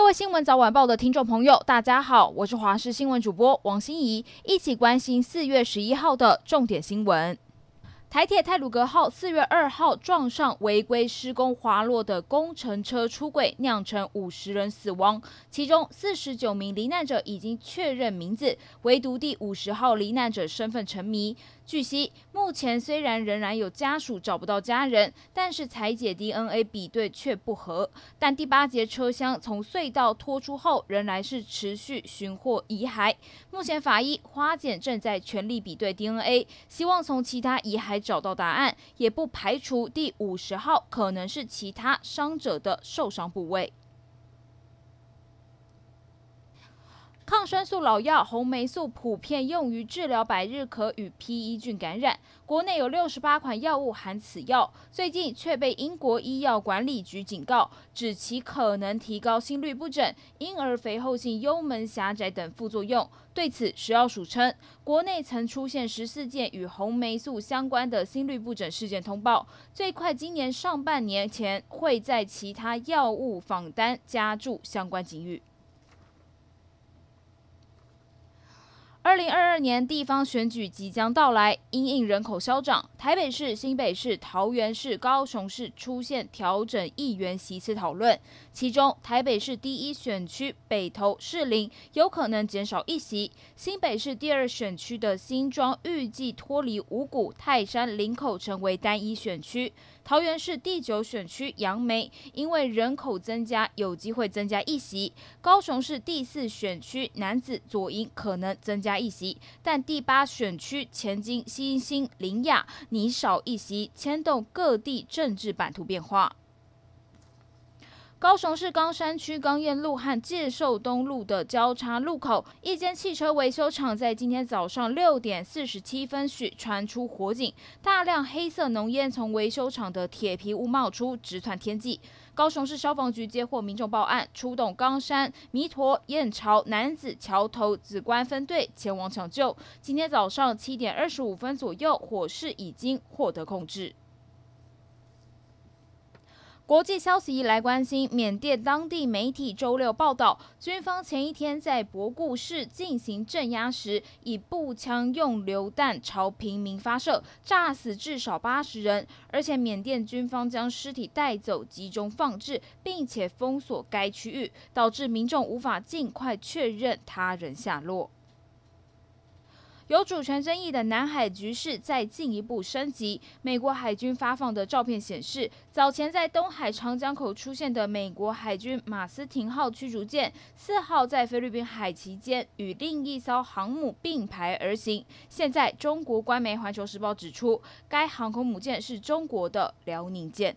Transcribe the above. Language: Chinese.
各位新闻早晚报的听众朋友，大家好，我是华视新闻主播王心怡，一起关心四月十一号的重点新闻。台铁泰鲁阁号四月二号撞上违规施工滑落的工程车出轨，酿成五十人死亡，其中四十九名罹难者已经确认名字，唯独第五十号罹难者身份成谜。据悉，目前虽然仍然有家属找不到家人，但是采解 DNA 比对却不合。但第八节车厢从隧道拖出后，仍然是持续寻获遗骸。目前法医花检正在全力比对 DNA，希望从其他遗骸找到答案，也不排除第五十号可能是其他伤者的受伤部位。抗生素老药红霉素普遍用于治疗百日咳与披衣菌感染，国内有六十八款药物含此药，最近却被英国医药管理局警告，指其可能提高心律不整、婴儿肥厚性幽门狭窄等副作用。对此，食药署称，国内曾出现十四件与红霉素相关的心律不整事件通报，最快今年上半年前会在其他药物访单加注相关警语。二零二二年地方选举即将到来，因应人口消长，台北市、新北市、桃园市、高雄市出现调整议员席次讨论。其中，台北市第一选区北投士林有可能减少一席；新北市第二选区的新庄预计脱离五股、泰山、林口成为单一选区。桃园市第九选区杨梅因为人口增加，有机会增加一席；高雄市第四选区男子左营可能增加。加席，但第八选区前金、新兴、林雅拟少一席，牵动各地政治版图变化。高雄市冈山区冈燕路和介寿东路的交叉路口，一间汽车维修厂在今天早上六点四十七分许传出火警，大量黑色浓烟从维修厂的铁皮屋冒出，直窜天际。高雄市消防局接获民众报案，出动冈山、弥陀、燕巢、楠梓、桥头、梓官分队前往抢救。今天早上七点二十五分左右，火势已经获得控制。国际消息一来关心，缅甸当地媒体周六报道，军方前一天在博固市进行镇压时，以步枪用榴弹朝平民发射，炸死至少八十人，而且缅甸军方将尸体带走集中放置，并且封锁该区域，导致民众无法尽快确认他人下落。有主权争议的南海局势再进一步升级。美国海军发放的照片显示，早前在东海长江口出现的美国海军马斯廷号驱逐舰，四号在菲律宾海期间与另一艘航母并排而行。现在，中国官媒《环球时报》指出，该航空母舰是中国的辽宁舰。